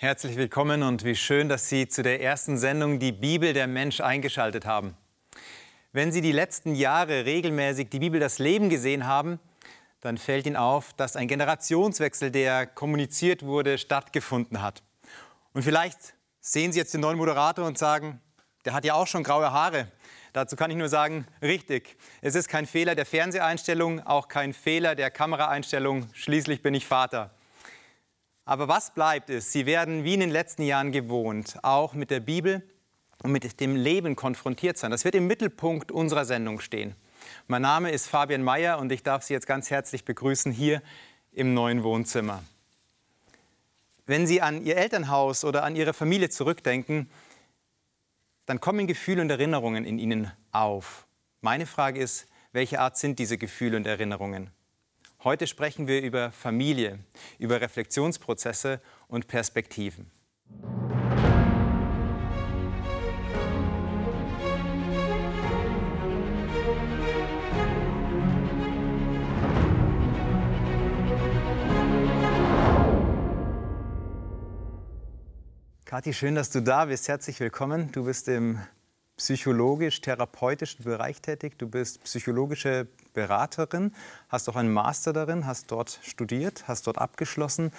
Herzlich willkommen und wie schön, dass Sie zu der ersten Sendung Die Bibel der Mensch eingeschaltet haben. Wenn Sie die letzten Jahre regelmäßig die Bibel das Leben gesehen haben, dann fällt Ihnen auf, dass ein Generationswechsel, der kommuniziert wurde, stattgefunden hat. Und vielleicht sehen Sie jetzt den neuen Moderator und sagen, der hat ja auch schon graue Haare. Dazu kann ich nur sagen, richtig. Es ist kein Fehler der Fernseheinstellung, auch kein Fehler der Kameraeinstellung. Schließlich bin ich Vater. Aber was bleibt ist, Sie werden wie in den letzten Jahren gewohnt, auch mit der Bibel und mit dem Leben konfrontiert sein. Das wird im Mittelpunkt unserer Sendung stehen. Mein Name ist Fabian Mayer und ich darf Sie jetzt ganz herzlich begrüßen hier im neuen Wohnzimmer. Wenn Sie an Ihr Elternhaus oder an Ihre Familie zurückdenken, dann kommen Gefühle und Erinnerungen in Ihnen auf. Meine Frage ist, welche Art sind diese Gefühle und Erinnerungen? Heute sprechen wir über Familie, über Reflexionsprozesse und Perspektiven. Kathi, schön, dass du da bist. Herzlich willkommen. Du bist im psychologisch-therapeutischen Bereich tätig. Du bist psychologische Beraterin, hast auch einen Master darin, hast dort studiert, hast dort abgeschlossen.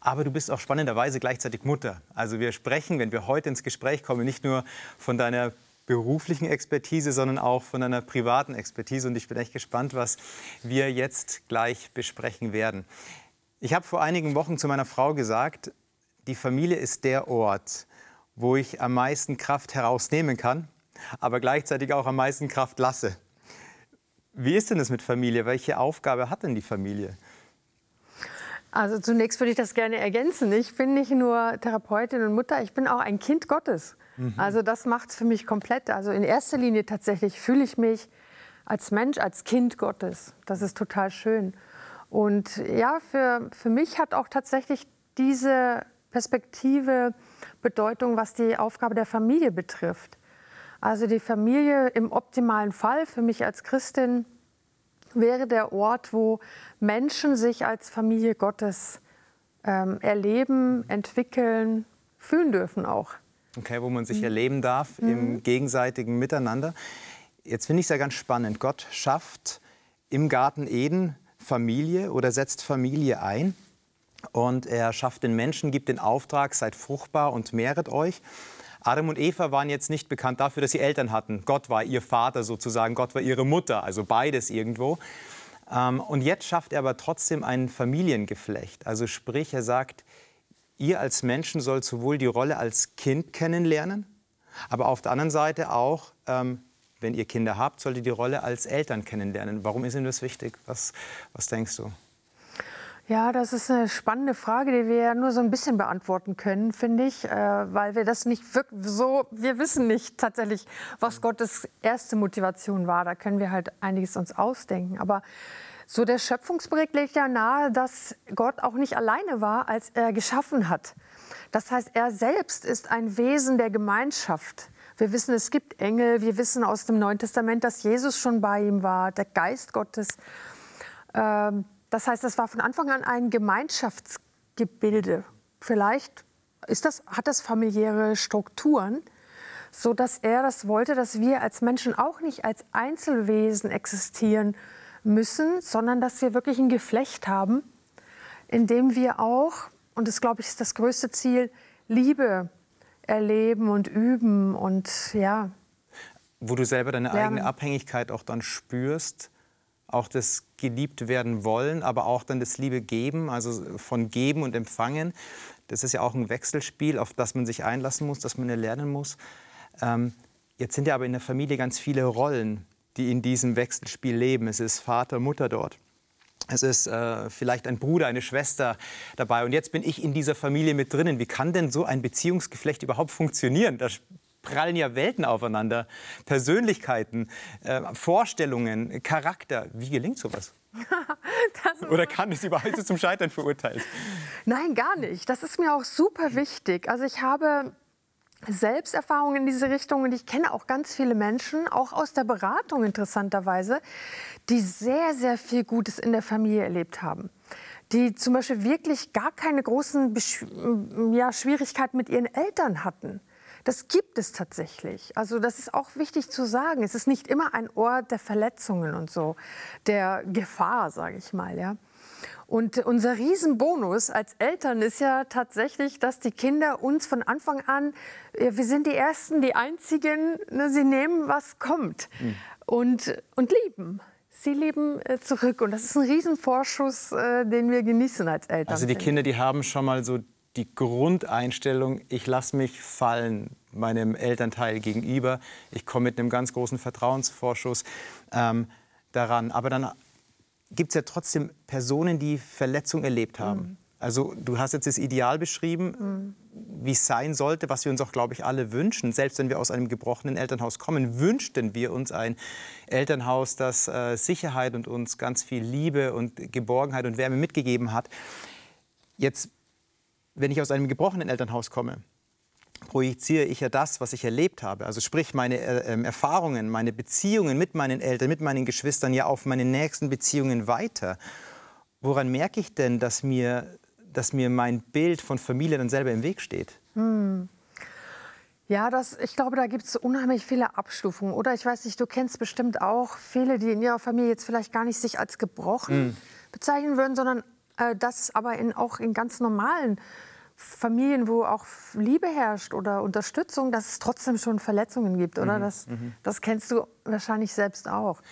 Aber du bist auch spannenderweise gleichzeitig Mutter. Also wir sprechen, wenn wir heute ins Gespräch kommen, nicht nur von deiner beruflichen Expertise, sondern auch von deiner privaten Expertise. Und ich bin echt gespannt, was wir jetzt gleich besprechen werden. Ich habe vor einigen Wochen zu meiner Frau gesagt, die Familie ist der Ort, wo ich am meisten Kraft herausnehmen kann, aber gleichzeitig auch am meisten Kraft lasse. Wie ist denn das mit Familie? Welche Aufgabe hat denn die Familie? Also zunächst würde ich das gerne ergänzen. Ich bin nicht nur Therapeutin und Mutter, ich bin auch ein Kind Gottes. Mhm. Also das macht es für mich komplett. Also in erster Linie tatsächlich fühle ich mich als Mensch, als Kind Gottes. Das ist total schön. Und ja, für, für mich hat auch tatsächlich diese Perspektive, Bedeutung, was die Aufgabe der Familie betrifft. Also die Familie im optimalen Fall für mich als Christin wäre der Ort, wo Menschen sich als Familie Gottes ähm, erleben, entwickeln, fühlen dürfen auch. Okay, wo man sich mhm. erleben darf mhm. im gegenseitigen Miteinander. Jetzt finde ich es ja ganz spannend. Gott schafft im Garten Eden Familie oder setzt Familie ein. Und er schafft den Menschen, gibt den Auftrag, seid fruchtbar und mehret euch. Adam und Eva waren jetzt nicht bekannt dafür, dass sie Eltern hatten. Gott war ihr Vater sozusagen, Gott war ihre Mutter, also beides irgendwo. Ähm, und jetzt schafft er aber trotzdem ein Familiengeflecht. Also sprich, er sagt, ihr als Menschen sollt sowohl die Rolle als Kind kennenlernen, aber auf der anderen Seite auch, ähm, wenn ihr Kinder habt, sollt ihr die Rolle als Eltern kennenlernen. Warum ist Ihnen das wichtig? Was, was denkst du? Ja, das ist eine spannende Frage, die wir ja nur so ein bisschen beantworten können, finde ich, äh, weil wir das nicht so, wir wissen nicht tatsächlich, was Gottes erste Motivation war. Da können wir halt einiges uns ausdenken. Aber so der Schöpfungsbericht legt ja nahe, dass Gott auch nicht alleine war, als er geschaffen hat. Das heißt, er selbst ist ein Wesen der Gemeinschaft. Wir wissen, es gibt Engel. Wir wissen aus dem Neuen Testament, dass Jesus schon bei ihm war, der Geist Gottes. Ähm, das heißt, es war von Anfang an ein Gemeinschaftsgebilde. Vielleicht ist das, hat das familiäre Strukturen, so dass er das wollte, dass wir als Menschen auch nicht als Einzelwesen existieren müssen, sondern dass wir wirklich ein Geflecht haben, in dem wir auch, und das glaube ich ist das größte Ziel, Liebe erleben und üben und ja. Wo du selber deine lernen. eigene Abhängigkeit auch dann spürst auch das geliebt werden wollen, aber auch dann das Liebe geben, also von geben und empfangen. Das ist ja auch ein Wechselspiel, auf das man sich einlassen muss, das man lernen muss. Ähm, jetzt sind ja aber in der Familie ganz viele Rollen, die in diesem Wechselspiel leben. Es ist Vater, Mutter dort. Es ist äh, vielleicht ein Bruder, eine Schwester dabei. Und jetzt bin ich in dieser Familie mit drinnen. Wie kann denn so ein Beziehungsgeflecht überhaupt funktionieren? Da prallen ja Welten aufeinander. Persönlichkeiten, äh, Vorstellungen, Charakter. Wie gelingt sowas? Oder kann es überhaupt zum Scheitern verurteilt? Nein, gar nicht. Das ist mir auch super wichtig. Also ich habe Selbsterfahrungen in diese Richtung und ich kenne auch ganz viele Menschen, auch aus der Beratung interessanterweise, die sehr, sehr viel Gutes in der Familie erlebt haben die zum Beispiel wirklich gar keine großen ja, Schwierigkeiten mit ihren Eltern hatten. Das gibt es tatsächlich. Also das ist auch wichtig zu sagen. Es ist nicht immer ein Ort der Verletzungen und so, der Gefahr, sage ich mal. Ja. Und unser Riesenbonus als Eltern ist ja tatsächlich, dass die Kinder uns von Anfang an, wir sind die Ersten, die Einzigen, ne, sie nehmen, was kommt mhm. und, und lieben. Sie leben äh, zurück und das ist ein Riesenvorschuss, äh, den wir genießen als Eltern. Also die Kinder, die haben schon mal so die Grundeinstellung, ich lasse mich fallen meinem Elternteil gegenüber. Ich komme mit einem ganz großen Vertrauensvorschuss ähm, daran. Aber dann gibt es ja trotzdem Personen, die Verletzung erlebt haben. Mhm. Also du hast jetzt das Ideal beschrieben, mhm. wie es sein sollte, was wir uns auch, glaube ich, alle wünschen. Selbst wenn wir aus einem gebrochenen Elternhaus kommen, wünschten wir uns ein Elternhaus, das äh, Sicherheit und uns ganz viel Liebe und Geborgenheit und Wärme mitgegeben hat. Jetzt wenn ich aus einem gebrochenen Elternhaus komme, projiziere ich ja das, was ich erlebt habe. Also sprich meine äh, ähm, Erfahrungen, meine Beziehungen mit meinen Eltern, mit meinen Geschwistern ja auf meine nächsten Beziehungen weiter. Woran merke ich denn, dass mir, dass mir mein Bild von Familie dann selber im Weg steht? Hm. Ja, das, ich glaube, da gibt es unheimlich viele Abstufungen. Oder ich weiß nicht, du kennst bestimmt auch viele, die in ihrer Familie jetzt vielleicht gar nicht sich als gebrochen hm. bezeichnen würden, sondern äh, das aber in, auch in ganz normalen Familien, wo auch Liebe herrscht oder Unterstützung, dass es trotzdem schon Verletzungen gibt, oder? Mhm. Das, mhm. das kennst du wahrscheinlich selbst auch.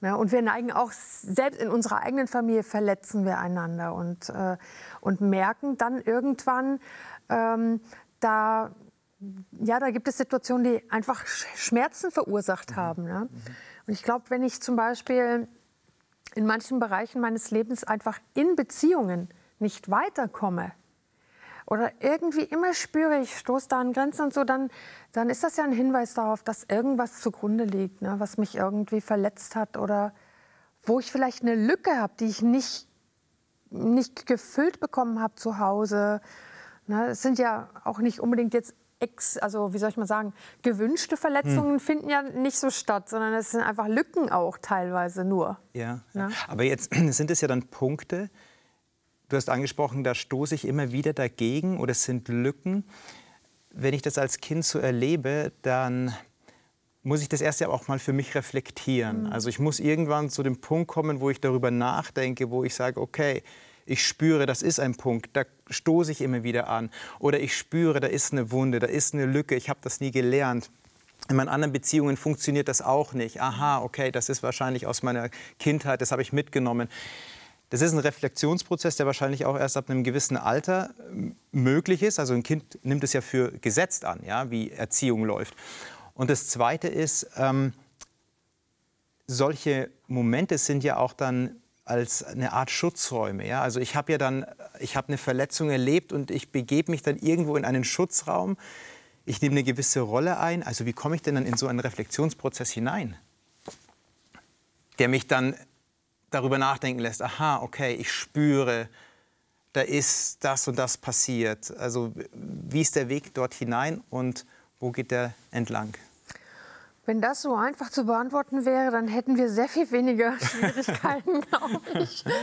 Ja, und wir neigen auch, selbst in unserer eigenen Familie verletzen wir einander und, äh, und merken dann irgendwann, ähm, da, ja, da gibt es Situationen, die einfach Schmerzen verursacht mhm. haben. Ja? Mhm. Und ich glaube, wenn ich zum Beispiel in manchen Bereichen meines Lebens einfach in Beziehungen nicht weiterkomme oder irgendwie immer spüre, ich stoße da an Grenzen und so, dann, dann ist das ja ein Hinweis darauf, dass irgendwas zugrunde liegt, ne, was mich irgendwie verletzt hat oder wo ich vielleicht eine Lücke habe, die ich nicht, nicht gefüllt bekommen habe zu Hause. Ne, es sind ja auch nicht unbedingt jetzt ex, also wie soll ich mal sagen, gewünschte Verletzungen hm. finden ja nicht so statt, sondern es sind einfach Lücken auch teilweise nur. Ja, ja. aber jetzt sind es ja dann Punkte, du hast angesprochen, da stoße ich immer wieder dagegen oder es sind Lücken. Wenn ich das als Kind so erlebe, dann muss ich das erst ja auch mal für mich reflektieren. Mhm. Also ich muss irgendwann zu dem Punkt kommen, wo ich darüber nachdenke, wo ich sage, okay, ich spüre, das ist ein Punkt, da stoße ich immer wieder an. Oder ich spüre, da ist eine Wunde, da ist eine Lücke, ich habe das nie gelernt. In meinen anderen Beziehungen funktioniert das auch nicht. Aha, okay, das ist wahrscheinlich aus meiner Kindheit, das habe ich mitgenommen. Das ist ein Reflexionsprozess, der wahrscheinlich auch erst ab einem gewissen Alter ähm, möglich ist. Also ein Kind nimmt es ja für gesetzt an, ja, wie Erziehung läuft. Und das Zweite ist, ähm, solche Momente sind ja auch dann als eine Art Schutzräume. Ja? Also ich habe ja dann, ich habe eine Verletzung erlebt und ich begebe mich dann irgendwo in einen Schutzraum. Ich nehme eine gewisse Rolle ein. Also wie komme ich denn dann in so einen Reflexionsprozess hinein, der mich dann darüber nachdenken lässt. Aha, okay, ich spüre, da ist das und das passiert. Also wie ist der Weg dort hinein und wo geht der entlang? Wenn das so einfach zu beantworten wäre, dann hätten wir sehr viel weniger Schwierigkeiten, glaube ich.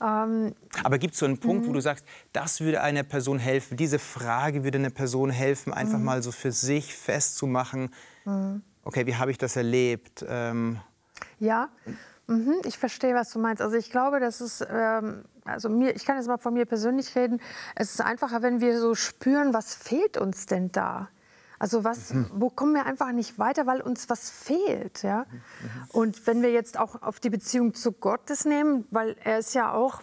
Ähm, Aber gibt es so einen Punkt, wo mhm. du sagst, das würde einer Person helfen, diese Frage würde einer Person helfen, einfach mhm. mal so für sich festzumachen, mhm. okay, wie habe ich das erlebt? Ähm, ja, mhm, ich verstehe, was du meinst. Also ich glaube, das ist, ähm, also mir, ich kann jetzt mal von mir persönlich reden, es ist einfacher, wenn wir so spüren, was fehlt uns denn da? Also was, mhm. wo kommen wir einfach nicht weiter, weil uns was fehlt, ja? Mhm. Und wenn wir jetzt auch auf die Beziehung zu Gottes nehmen, weil er ist ja auch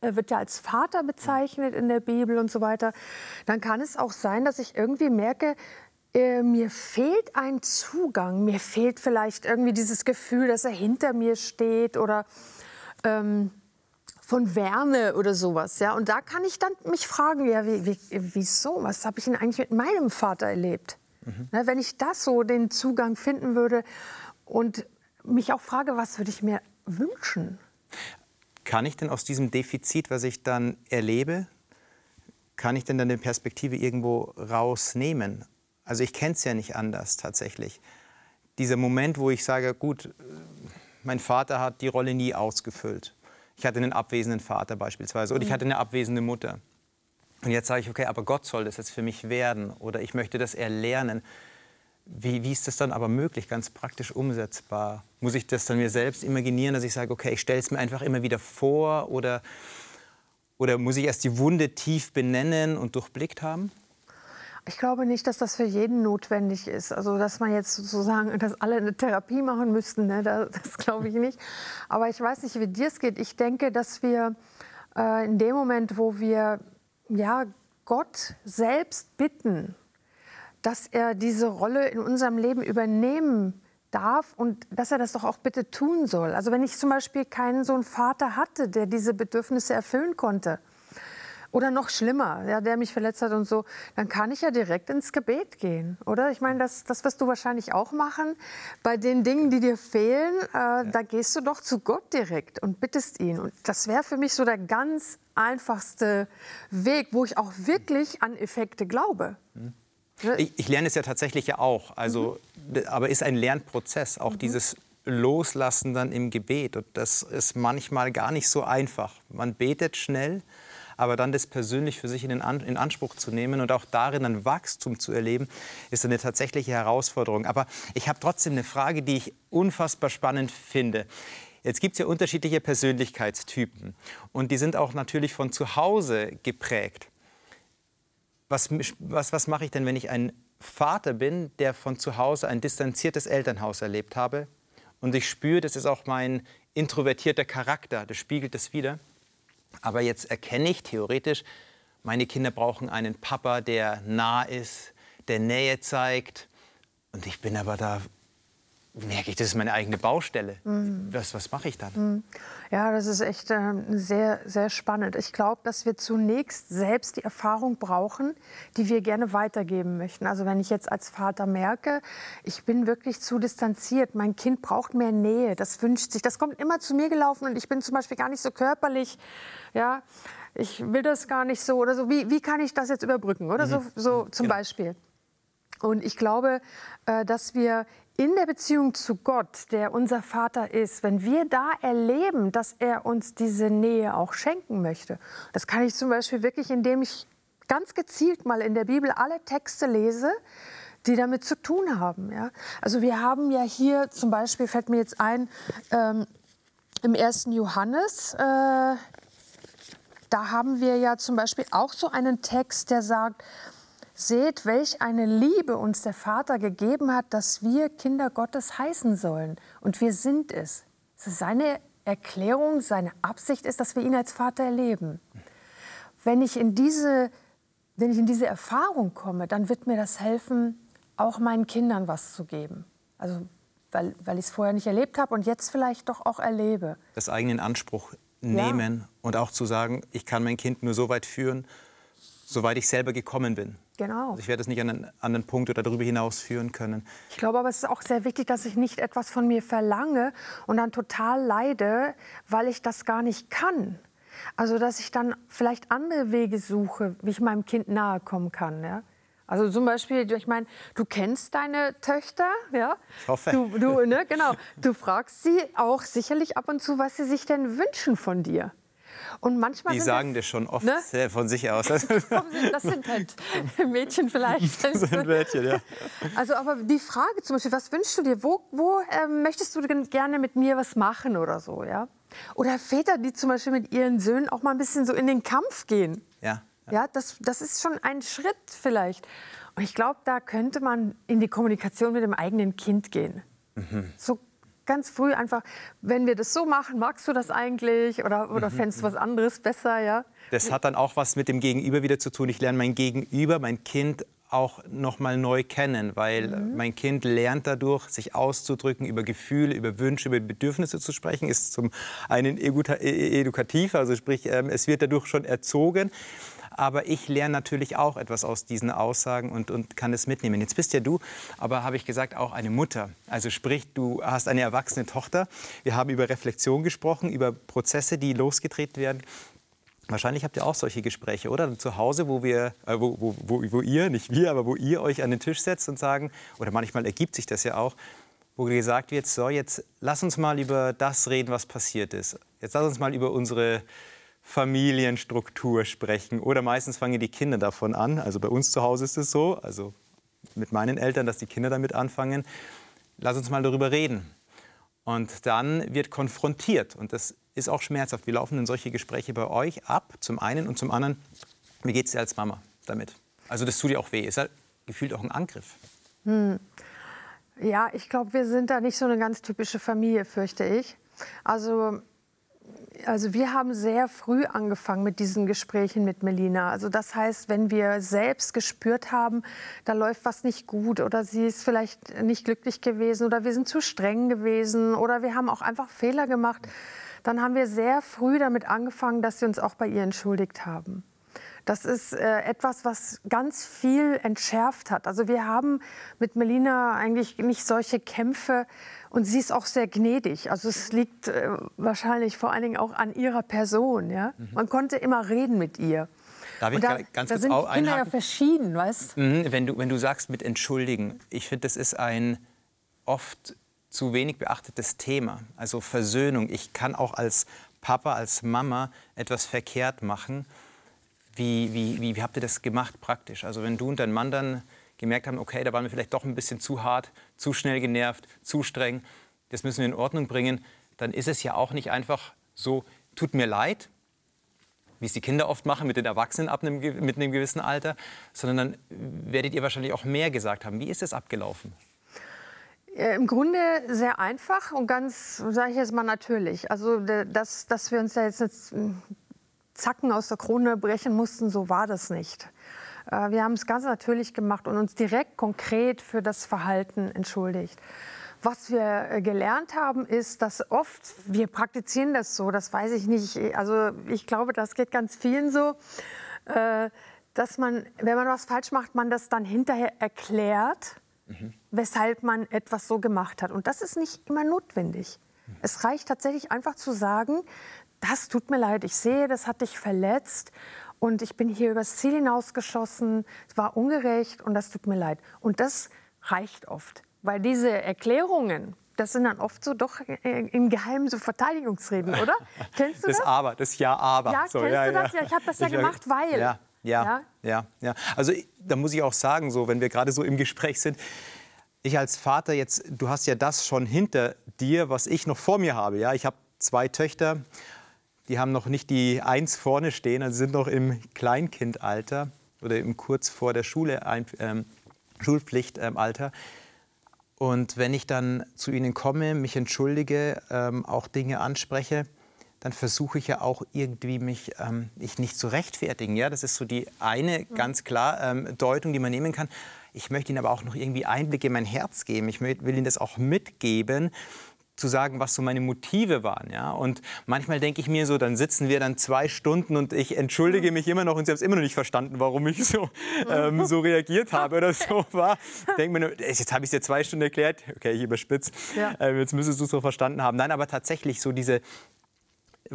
er wird ja als Vater bezeichnet in der Bibel und so weiter, dann kann es auch sein, dass ich irgendwie merke, äh, mir fehlt ein Zugang, mir fehlt vielleicht irgendwie dieses Gefühl, dass er hinter mir steht oder ähm, von Wärme oder sowas. Ja? Und da kann ich dann mich fragen, ja, wie, wie, wieso? Was habe ich denn eigentlich mit meinem Vater erlebt? Mhm. Na, wenn ich das so, den Zugang finden würde und mich auch frage, was würde ich mir wünschen? Kann ich denn aus diesem Defizit, was ich dann erlebe, kann ich denn dann eine Perspektive irgendwo rausnehmen? Also ich kenne es ja nicht anders tatsächlich. Dieser Moment, wo ich sage, gut, mein Vater hat die Rolle nie ausgefüllt Ich hatte einen abwesenden Vater beispielsweise oder ich hatte eine abwesende Mutter. Und jetzt sage ich, okay, aber Gott soll das jetzt für mich werden oder ich möchte das erlernen. Wie, wie ist das dann aber möglich, ganz praktisch umsetzbar? Muss ich das dann mir selbst imaginieren, dass ich sage, okay, ich stelle es mir einfach immer wieder vor oder, oder muss ich erst die Wunde tief benennen und durchblickt haben? Ich glaube nicht, dass das für jeden notwendig ist. Also, dass man jetzt sozusagen, dass alle eine Therapie machen müssten, ne? das, das glaube ich nicht. Aber ich weiß nicht, wie dir es geht. Ich denke, dass wir äh, in dem Moment, wo wir ja, Gott selbst bitten, dass er diese Rolle in unserem Leben übernehmen darf und dass er das doch auch bitte tun soll. Also wenn ich zum Beispiel keinen so einen Vater hatte, der diese Bedürfnisse erfüllen konnte, oder noch schlimmer, ja, der mich verletzt hat und so, dann kann ich ja direkt ins Gebet gehen, oder? Ich meine, das, das wirst du wahrscheinlich auch machen. Bei den Dingen, die dir fehlen, äh, ja. da gehst du doch zu Gott direkt und bittest ihn. Und das wäre für mich so der ganz einfachste Weg, wo ich auch wirklich an Effekte glaube. Mhm. Ich, ich, lerne es ja tatsächlich ja auch, also, mhm. aber ist ein Lernprozess, auch mhm. dieses Loslassen dann im Gebet. Und das ist manchmal gar nicht so einfach. Man betet schnell, aber dann das persönlich für sich in, An in Anspruch zu nehmen und auch darin ein Wachstum zu erleben, ist eine tatsächliche Herausforderung. Aber ich habe trotzdem eine Frage, die ich unfassbar spannend finde. Jetzt gibt es ja unterschiedliche Persönlichkeitstypen und die sind auch natürlich von zu Hause geprägt. Was, was, was mache ich denn, wenn ich ein Vater bin, der von zu Hause ein distanziertes Elternhaus erlebt habe und ich spüre, das ist auch mein introvertierter Charakter, das spiegelt das wieder. Aber jetzt erkenne ich theoretisch, meine Kinder brauchen einen Papa, der nah ist, der Nähe zeigt. Und ich bin aber da merke ich, das ist meine eigene Baustelle. Mhm. Was, was mache ich dann? Mhm. Ja, das ist echt äh, sehr, sehr spannend. Ich glaube, dass wir zunächst selbst die Erfahrung brauchen, die wir gerne weitergeben möchten. Also wenn ich jetzt als Vater merke, ich bin wirklich zu distanziert, mein Kind braucht mehr Nähe, das wünscht sich, das kommt immer zu mir gelaufen und ich bin zum Beispiel gar nicht so körperlich, ja, ich will das gar nicht so oder so. Wie, wie kann ich das jetzt überbrücken? Oder mhm. so, so zum genau. Beispiel. Und ich glaube, äh, dass wir in der Beziehung zu Gott, der unser Vater ist, wenn wir da erleben, dass er uns diese Nähe auch schenken möchte, das kann ich zum Beispiel wirklich, indem ich ganz gezielt mal in der Bibel alle Texte lese, die damit zu tun haben. Ja? Also wir haben ja hier zum Beispiel, fällt mir jetzt ein, ähm, im ersten Johannes, äh, da haben wir ja zum Beispiel auch so einen Text, der sagt, Seht, welch eine Liebe uns der Vater gegeben hat, dass wir Kinder Gottes heißen sollen. Und wir sind es. Seine Erklärung, seine Absicht ist, dass wir ihn als Vater erleben. Wenn ich in diese, wenn ich in diese Erfahrung komme, dann wird mir das helfen, auch meinen Kindern was zu geben. Also weil, weil ich es vorher nicht erlebt habe und jetzt vielleicht doch auch erlebe. Das eigenen Anspruch nehmen ja. und auch zu sagen, ich kann mein Kind nur so weit führen, soweit ich selber gekommen bin. Genau. Also ich werde es nicht an einen anderen Punkt oder darüber hinaus führen können. Ich glaube aber, es ist auch sehr wichtig, dass ich nicht etwas von mir verlange und dann total leide, weil ich das gar nicht kann. Also dass ich dann vielleicht andere Wege suche, wie ich meinem Kind nahe kommen kann. Ja? Also zum Beispiel, ich meine, du kennst deine Töchter, ja? Ich hoffe. Du, du, ne, genau. Du fragst sie auch sicherlich ab und zu, was sie sich denn wünschen von dir. Und manchmal die sagen das schon oft ne? von sich aus. das sind halt Mädchen vielleicht. Das sind Mädchen, ja. Also aber die Frage zum Beispiel, was wünschst du dir? Wo, wo äh, möchtest du denn gerne mit mir was machen oder so, ja? Oder Väter, die zum Beispiel mit ihren Söhnen auch mal ein bisschen so in den Kampf gehen. Ja. Ja, ja das, das ist schon ein Schritt vielleicht. Und ich glaube, da könnte man in die Kommunikation mit dem eigenen Kind gehen. Mhm. So ganz früh einfach, wenn wir das so machen, magst du das eigentlich oder, oder mhm. fändest du was anderes besser, ja? Das hat dann auch was mit dem Gegenüber wieder zu tun. Ich lerne mein Gegenüber, mein Kind auch noch mal neu kennen, weil mhm. mein Kind lernt dadurch, sich auszudrücken, über Gefühle, über Wünsche, über Bedürfnisse zu sprechen, ist zum einen e-, edukativ, also sprich, ähm, es wird dadurch schon erzogen. Aber ich lerne natürlich auch etwas aus diesen Aussagen und, und kann es mitnehmen. Jetzt bist ja du, aber habe ich gesagt, auch eine Mutter. Also sprich, du hast eine erwachsene Tochter. Wir haben über Reflexion gesprochen, über Prozesse, die losgetreten werden. Wahrscheinlich habt ihr auch solche Gespräche, oder? Zu Hause, wo, wir, äh, wo, wo, wo, ihr, nicht wir, aber wo ihr euch an den Tisch setzt und sagen, oder manchmal ergibt sich das ja auch, wo gesagt wird, so jetzt lass uns mal über das reden, was passiert ist. Jetzt lass uns mal über unsere Familienstruktur sprechen. Oder meistens fangen die Kinder davon an. Also bei uns zu Hause ist es so, also mit meinen Eltern, dass die Kinder damit anfangen. Lass uns mal darüber reden. Und dann wird konfrontiert. Und das ist auch schmerzhaft. Wie laufen denn solche Gespräche bei euch ab? Zum einen und zum anderen, wie geht es dir als Mama damit? Also das tut dir auch weh. Ist ja gefühlt auch ein Angriff. Hm. Ja, ich glaube, wir sind da nicht so eine ganz typische Familie, fürchte ich. Also also wir haben sehr früh angefangen mit diesen Gesprächen mit Melina. Also das heißt, wenn wir selbst gespürt haben, da läuft was nicht gut oder sie ist vielleicht nicht glücklich gewesen oder wir sind zu streng gewesen oder wir haben auch einfach Fehler gemacht, dann haben wir sehr früh damit angefangen, dass sie uns auch bei ihr entschuldigt haben. Das ist äh, etwas, was ganz viel entschärft hat. Also wir haben mit Melina eigentlich nicht solche Kämpfe und sie ist auch sehr gnädig. Also es liegt äh, wahrscheinlich vor allen Dingen auch an ihrer Person. Ja? Mhm. Man konnte immer reden mit ihr. Darf ich da, ganz da kurz sind die Kinder ja verschieden, weißt mhm, wenn du? Wenn du sagst mit entschuldigen, ich finde, das ist ein oft zu wenig beachtetes Thema. Also Versöhnung. Ich kann auch als Papa, als Mama etwas verkehrt machen wie, wie, wie, wie habt ihr das gemacht praktisch? Also wenn du und dein Mann dann gemerkt haben, okay, da waren wir vielleicht doch ein bisschen zu hart, zu schnell genervt, zu streng, das müssen wir in Ordnung bringen, dann ist es ja auch nicht einfach so, tut mir leid, wie es die Kinder oft machen mit den Erwachsenen ab einem, mit einem gewissen Alter, sondern dann werdet ihr wahrscheinlich auch mehr gesagt haben. Wie ist es abgelaufen? Im Grunde sehr einfach und ganz, sage ich jetzt mal, natürlich. Also, dass, dass wir uns da jetzt Zacken aus der Krone brechen mussten, so war das nicht. Äh, wir haben es ganz natürlich gemacht und uns direkt konkret für das Verhalten entschuldigt. Was wir äh, gelernt haben, ist, dass oft, wir praktizieren das so, das weiß ich nicht, also ich glaube, das geht ganz vielen so, äh, dass man, wenn man was falsch macht, man das dann hinterher erklärt, mhm. weshalb man etwas so gemacht hat. Und das ist nicht immer notwendig. Es reicht tatsächlich einfach zu sagen, das tut mir leid, ich sehe, das hat dich verletzt und ich bin hier übers Ziel hinausgeschossen, es war ungerecht und das tut mir leid. Und das reicht oft, weil diese Erklärungen, das sind dann oft so doch im Geheimen so Verteidigungsreden, oder? Kennst du das? Das Aber, das Ja, aber. Ja, so, kennst ja, du das? Ja, ich habe das ja gemacht, weil. Ja, ja, ja, ja. Also da muss ich auch sagen, so wenn wir gerade so im Gespräch sind, ich als Vater jetzt, du hast ja das schon hinter dir, was ich noch vor mir habe. Ja, ich habe zwei Töchter die haben noch nicht die Eins vorne stehen, also sind noch im Kleinkindalter oder im kurz vor der Schule, ähm, Schulpflichtalter. Und wenn ich dann zu ihnen komme, mich entschuldige, ähm, auch Dinge anspreche, dann versuche ich ja auch irgendwie mich ähm, ich nicht zu rechtfertigen. Ja, das ist so die eine ganz klar ähm, Deutung, die man nehmen kann. Ich möchte ihnen aber auch noch irgendwie Einblicke in mein Herz geben. Ich will ihnen das auch mitgeben, zu sagen, was so meine Motive waren. Ja? Und manchmal denke ich mir so, dann sitzen wir dann zwei Stunden und ich entschuldige mich immer noch und sie haben es immer noch nicht verstanden, warum ich so, ähm, so reagiert habe oder so war. Denke mir, jetzt habe ich es dir zwei Stunden erklärt, okay, ich überspitze, ja. ähm, jetzt müsstest du es so verstanden haben. Nein, aber tatsächlich so diese,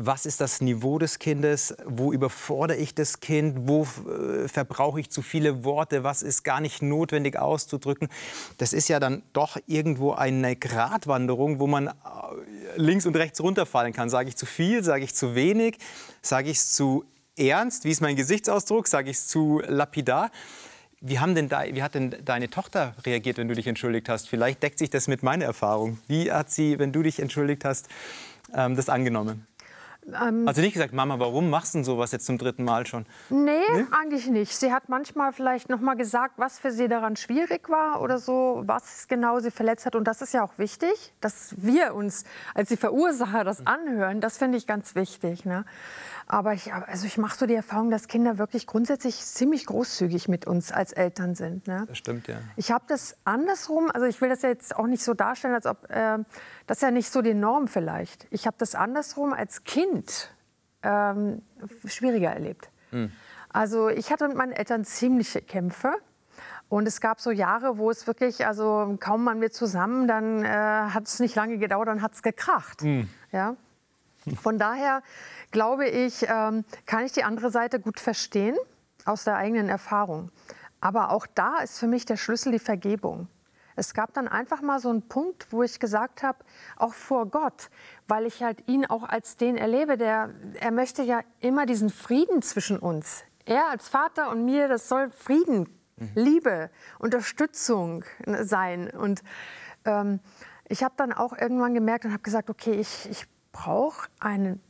was ist das Niveau des Kindes, wo überfordere ich das Kind, wo äh, verbrauche ich zu viele Worte, was ist gar nicht notwendig auszudrücken. Das ist ja dann doch irgendwo eine Gratwanderung, wo man äh, links und rechts runterfallen kann. Sage ich zu viel, sage ich zu wenig, sage ich es zu ernst, wie ist mein Gesichtsausdruck, sage ich es zu lapidar. Wie, haben denn da, wie hat denn deine Tochter reagiert, wenn du dich entschuldigt hast? Vielleicht deckt sich das mit meiner Erfahrung. Wie hat sie, wenn du dich entschuldigt hast, ähm, das angenommen? Ähm, also nicht gesagt, Mama, warum machst du sowas jetzt zum dritten Mal schon? Nee, nee, eigentlich nicht. Sie hat manchmal vielleicht noch mal gesagt, was für sie daran schwierig war oder so, was genau sie verletzt hat. Und das ist ja auch wichtig, dass wir uns als die Verursacher das anhören. Das finde ich ganz wichtig. Ne? Aber ich, also ich mache so die Erfahrung, dass Kinder wirklich grundsätzlich ziemlich großzügig mit uns als Eltern sind. Ne? Das stimmt, ja. Ich habe das andersrum, also ich will das ja jetzt auch nicht so darstellen, als ob äh, das ist ja nicht so die Norm vielleicht. Ich habe das andersrum als Kind ähm, schwieriger erlebt. Hm. Also ich hatte mit meinen Eltern ziemliche Kämpfe. Und es gab so Jahre, wo es wirklich, also kaum waren wir zusammen, dann äh, hat es nicht lange gedauert, dann hat es gekracht. Hm. Ja? Von daher glaube ich, ähm, kann ich die andere Seite gut verstehen aus der eigenen Erfahrung. Aber auch da ist für mich der Schlüssel die Vergebung. Es gab dann einfach mal so einen Punkt, wo ich gesagt habe, auch vor Gott, weil ich halt ihn auch als den erlebe, der, er möchte ja immer diesen Frieden zwischen uns. Er als Vater und mir, das soll Frieden, mhm. Liebe, Unterstützung sein. Und ähm, ich habe dann auch irgendwann gemerkt und habe gesagt, okay, ich, ich brauche ein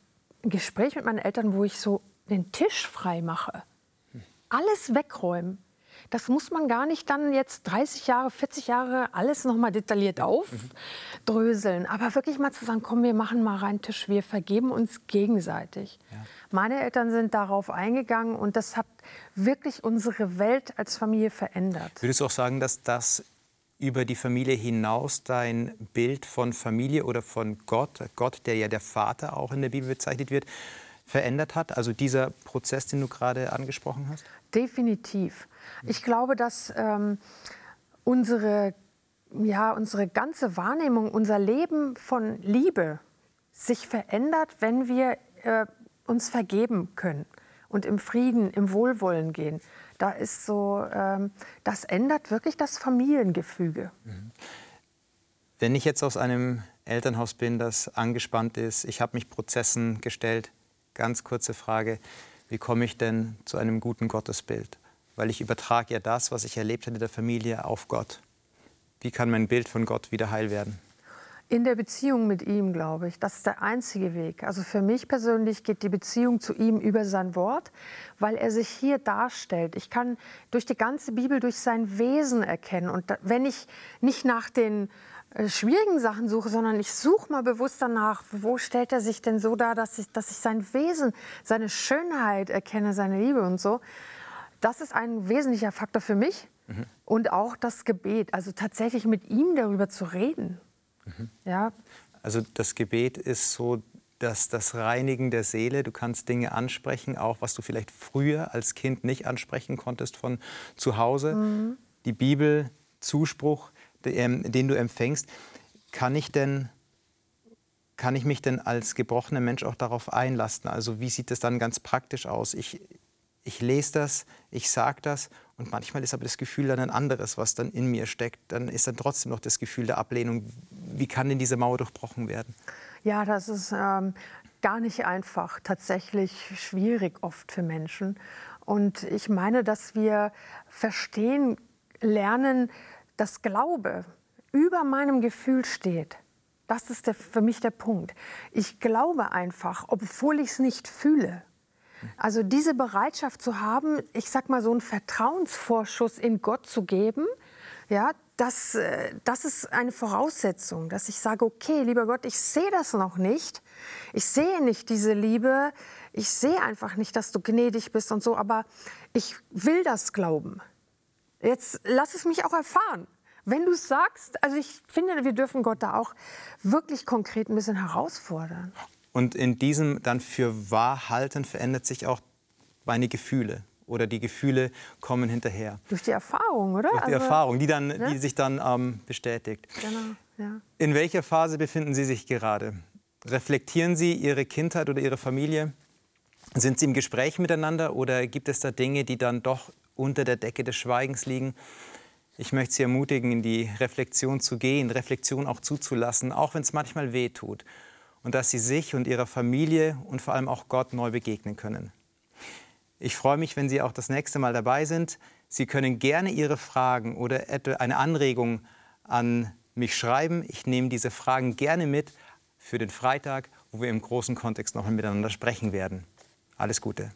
Gespräch mit meinen Eltern, wo ich so den Tisch frei mache. Alles wegräumen. Das muss man gar nicht dann jetzt 30 Jahre, 40 Jahre alles noch mal detailliert aufdröseln. Aber wirklich mal zu sagen, komm, wir machen mal rein Tisch, wir vergeben uns gegenseitig. Ja. Meine Eltern sind darauf eingegangen und das hat wirklich unsere Welt als Familie verändert. Würdest du auch sagen, dass das über die Familie hinaus dein Bild von Familie oder von Gott, Gott, der ja der Vater auch in der Bibel bezeichnet wird, verändert hat? Also dieser Prozess, den du gerade angesprochen hast? Definitiv. Ich glaube, dass ähm, unsere, ja, unsere ganze Wahrnehmung, unser Leben von Liebe sich verändert, wenn wir äh, uns vergeben können und im Frieden, im Wohlwollen gehen. Da ist so, ähm, das ändert wirklich das Familiengefüge. Mhm. Wenn ich jetzt aus einem Elternhaus bin, das angespannt ist, ich habe mich Prozessen gestellt, ganz kurze Frage, wie komme ich denn zu einem guten Gottesbild? Weil ich übertrage ja das, was ich erlebt habe in der Familie, auf Gott. Wie kann mein Bild von Gott wieder heil werden? In der Beziehung mit ihm, glaube ich. Das ist der einzige Weg. Also für mich persönlich geht die Beziehung zu ihm über sein Wort, weil er sich hier darstellt. Ich kann durch die ganze Bibel, durch sein Wesen erkennen. Und wenn ich nicht nach den schwierigen Sachen suche, sondern ich suche mal bewusst danach, wo stellt er sich denn so dar, dass ich, dass ich sein Wesen, seine Schönheit erkenne, seine Liebe und so. Das ist ein wesentlicher Faktor für mich. Mhm. Und auch das Gebet, also tatsächlich mit ihm darüber zu reden. Mhm. Ja. Also das Gebet ist so dass das Reinigen der Seele, du kannst Dinge ansprechen, auch was du vielleicht früher als Kind nicht ansprechen konntest von zu Hause. Mhm. Die Bibel, Zuspruch, den du empfängst. Kann ich denn kann ich mich denn als gebrochener Mensch auch darauf einlassen? Also wie sieht das dann ganz praktisch aus? Ich, ich lese das, ich sage das und manchmal ist aber das Gefühl dann ein anderes, was dann in mir steckt. Dann ist dann trotzdem noch das Gefühl der Ablehnung. Wie kann denn diese Mauer durchbrochen werden? Ja, das ist ähm, gar nicht einfach, tatsächlich schwierig oft für Menschen. Und ich meine, dass wir verstehen, lernen, dass Glaube über meinem Gefühl steht. Das ist der, für mich der Punkt. Ich glaube einfach, obwohl ich es nicht fühle. Also diese Bereitschaft zu haben, ich sag mal so einen Vertrauensvorschuss in Gott zu geben, ja, das, äh, das ist eine Voraussetzung, dass ich sage, okay, lieber Gott, ich sehe das noch nicht. Ich sehe nicht diese Liebe. Ich sehe einfach nicht, dass du gnädig bist und so, aber ich will das glauben. Jetzt lass es mich auch erfahren. Wenn du es sagst, also ich finde, wir dürfen Gott da auch wirklich konkret ein bisschen herausfordern. Und in diesem dann für wahr halten verändert sich auch meine Gefühle oder die Gefühle kommen hinterher. Durch die Erfahrung, oder? Durch die also, Erfahrung, die, dann, ne? die sich dann ähm, bestätigt. Genau, ja. In welcher Phase befinden Sie sich gerade? Reflektieren Sie Ihre Kindheit oder Ihre Familie? Sind Sie im Gespräch miteinander oder gibt es da Dinge, die dann doch unter der Decke des Schweigens liegen? Ich möchte Sie ermutigen, in die Reflexion zu gehen, Reflexion auch zuzulassen, auch wenn es manchmal weh tut und dass sie sich und ihrer Familie und vor allem auch Gott neu begegnen können. Ich freue mich, wenn Sie auch das nächste Mal dabei sind. Sie können gerne Ihre Fragen oder eine Anregung an mich schreiben. Ich nehme diese Fragen gerne mit für den Freitag, wo wir im großen Kontext noch miteinander sprechen werden. Alles Gute.